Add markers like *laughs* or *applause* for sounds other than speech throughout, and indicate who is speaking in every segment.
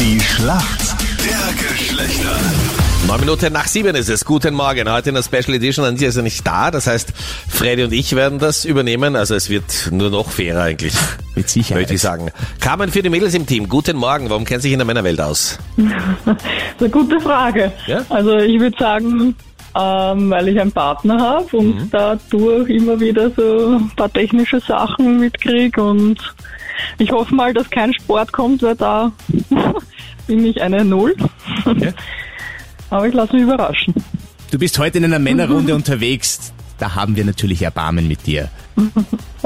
Speaker 1: Die Schlacht der Geschlechter.
Speaker 2: Neun Minuten nach sieben ist es. Guten Morgen. Heute in der Special Edition. Antje ist ja nicht da. Das heißt, Freddy und ich werden das übernehmen. Also es wird nur noch fairer eigentlich. *laughs*
Speaker 3: Mit Sicherheit.
Speaker 2: Möchte ich sagen. Carmen für die Mädels im Team. Guten Morgen. Warum kennt sich in der Männerwelt aus? *laughs*
Speaker 4: Das ist eine gute Frage.
Speaker 2: Ja?
Speaker 4: Also ich würde sagen, ähm, weil ich einen Partner habe und
Speaker 2: Mhm.
Speaker 4: dadurch immer wieder so ein paar technische Sachen mitkriege und ich hoffe mal, dass kein Sport kommt, weil da bin ich eine Null.
Speaker 2: Okay. *laughs*
Speaker 4: Aber ich lasse mich überraschen.
Speaker 3: Du bist heute in einer Männerrunde unterwegs. Da haben wir natürlich Erbarmen mit dir.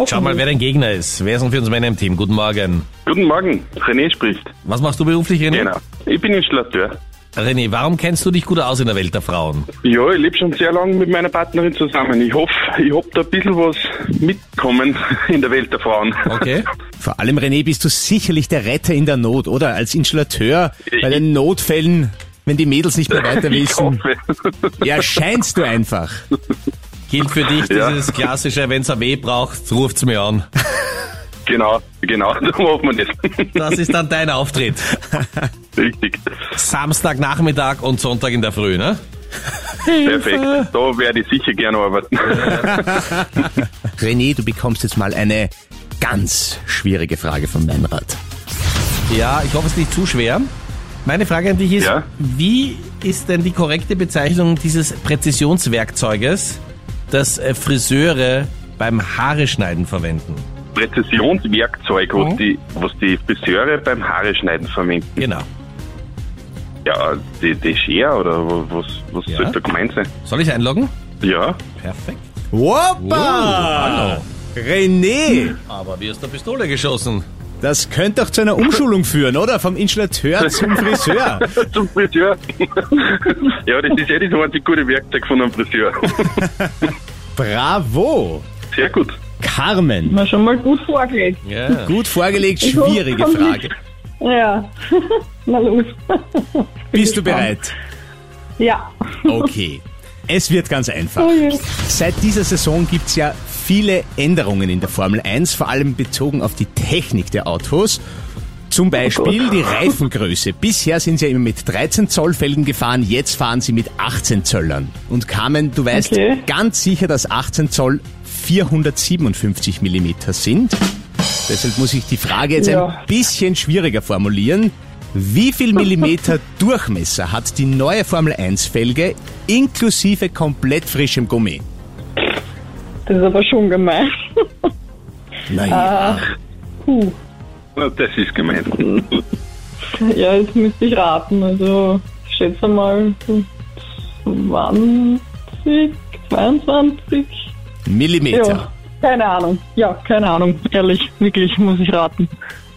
Speaker 2: Schau mal, wer dein Gegner ist. Wer ist denn für uns Männer im Team? Guten Morgen.
Speaker 5: Guten Morgen, René spricht.
Speaker 2: Was machst du beruflich, René?
Speaker 5: Genau. Ich bin Installateur.
Speaker 2: René, warum kennst du dich gut aus in der Welt der Frauen?
Speaker 5: Ja, ich lebe schon sehr lange mit meiner Partnerin zusammen. Ich hoffe, ich hab da ein bisschen was mitkommen in der Welt der Frauen.
Speaker 2: Okay. *laughs*
Speaker 3: Vor allem, René, bist du sicherlich der Retter in der Not, oder? Als Installateur bei den Notfällen, wenn die Mädels nicht mehr *laughs* weiter
Speaker 5: Ich
Speaker 3: wissen.
Speaker 5: hoffe.
Speaker 3: Ja, scheinst du einfach.
Speaker 2: Gilt für dich
Speaker 5: Ja.
Speaker 2: dieses klassische, wenn's ein Weh braucht, ruft's mir an. *laughs*
Speaker 5: genau, genau, *laughs* da machen wir das.
Speaker 2: Das ist dann dein Auftritt. *laughs*
Speaker 5: Richtig.
Speaker 2: Samstagnachmittag und Sonntag in der Früh, ne?
Speaker 5: Perfekt. Da werde ich sicher gerne arbeiten. *laughs*
Speaker 3: René, du bekommst jetzt mal eine ganz schwierige Frage von Meinrad.
Speaker 2: Ja, ich hoffe, es ist nicht zu schwer. Meine Frage an dich ist,
Speaker 5: Ja?
Speaker 2: wie ist denn die korrekte Bezeichnung dieses Präzisionswerkzeuges, das äh, Friseure beim Haare schneiden verwenden?
Speaker 5: Präzisionswerkzeug, was,
Speaker 2: Mhm.
Speaker 5: die, was die Friseure beim Haare schneiden verwenden.
Speaker 2: Genau.
Speaker 5: Ja, die, die Schere oder was, was
Speaker 2: Ja.
Speaker 5: soll da gemeint sein?
Speaker 2: Soll ich einloggen?
Speaker 5: Ja,
Speaker 2: Perfekt.
Speaker 3: Woppa! René,
Speaker 2: Aber wie aus der Pistole geschossen.
Speaker 3: das könnte doch zu einer Umschulung führen, oder? Vom Installateur zum Friseur. *laughs*
Speaker 5: zum Friseur. *laughs* ja, das ist ja das einzige gute Werkzeug von einem Friseur. *laughs*
Speaker 3: Bravo!
Speaker 5: Sehr gut.
Speaker 3: Carmen,
Speaker 4: Na, schon mal gut vorgelegt.
Speaker 2: Ja.
Speaker 3: gut vorgelegt,
Speaker 4: hoffe,
Speaker 3: schwierige
Speaker 4: kommt
Speaker 3: Frage.
Speaker 4: Ja. *laughs* Na los. *laughs*
Speaker 3: Bist du bereit?
Speaker 4: Ja.
Speaker 3: Okay. Es wird ganz einfach.
Speaker 4: Oh je.
Speaker 3: Seit dieser Saison gibt's ja viele Änderungen in der Formel 1, vor allem bezogen auf die Technik der Autos. Zum Beispiel die Reifengröße. Bisher sind sie ja immer mit 13 Zoll Felgen gefahren, jetzt fahren sie mit 18 Zöllern. Und Carmen, du weißt
Speaker 4: Okay.
Speaker 3: ganz sicher, dass 18 Zoll 457 Millimeter sind. Deshalb muss ich die Frage jetzt
Speaker 4: Ja.
Speaker 3: ein bisschen schwieriger formulieren. Wie viel Millimeter *laughs* Durchmesser hat die neue Formel 1 Felge inklusive komplett frischem Gummi?
Speaker 4: Das ist aber schon gemein.
Speaker 3: Naja,
Speaker 4: Puh.
Speaker 5: Das ist gemein. *laughs*
Speaker 4: Ja, jetzt müsste ich raten. Also, ich schätze mal so 20, 22.
Speaker 3: Millimeter.
Speaker 4: Ja, keine Ahnung. Ja, keine Ahnung. Ehrlich, wirklich, muss ich raten.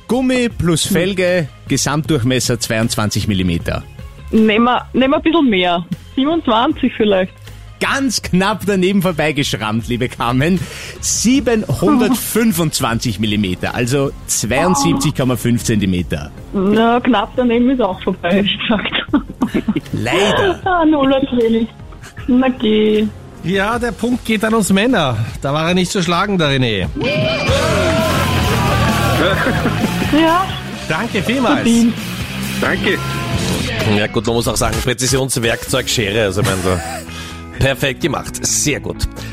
Speaker 3: Gummi plus Felge, Gesamtdurchmesser 22 Millimeter.
Speaker 4: Nehmen wir, nehmen wir ein bisschen mehr. 27 vielleicht.
Speaker 3: Ganz knapp daneben vorbeigeschrammt, liebe Carmen. 725 *laughs* Millimeter, also 72,5 Zentimeter.
Speaker 4: Na, knapp daneben ist auch vorbei, ich gesagt.
Speaker 3: Leider. *laughs*
Speaker 4: ah. Na geh.
Speaker 2: Ja, der Punkt geht an uns Männer. Da war er nicht zu schlagen, der René. *laughs*
Speaker 4: Ja,
Speaker 2: Danke vielmals.
Speaker 4: verdient.
Speaker 5: Danke.
Speaker 2: Ja gut, man muss auch sagen, Präzisionswerkzeug Schere, also ich meine so. Perfekt gemacht, sehr gut.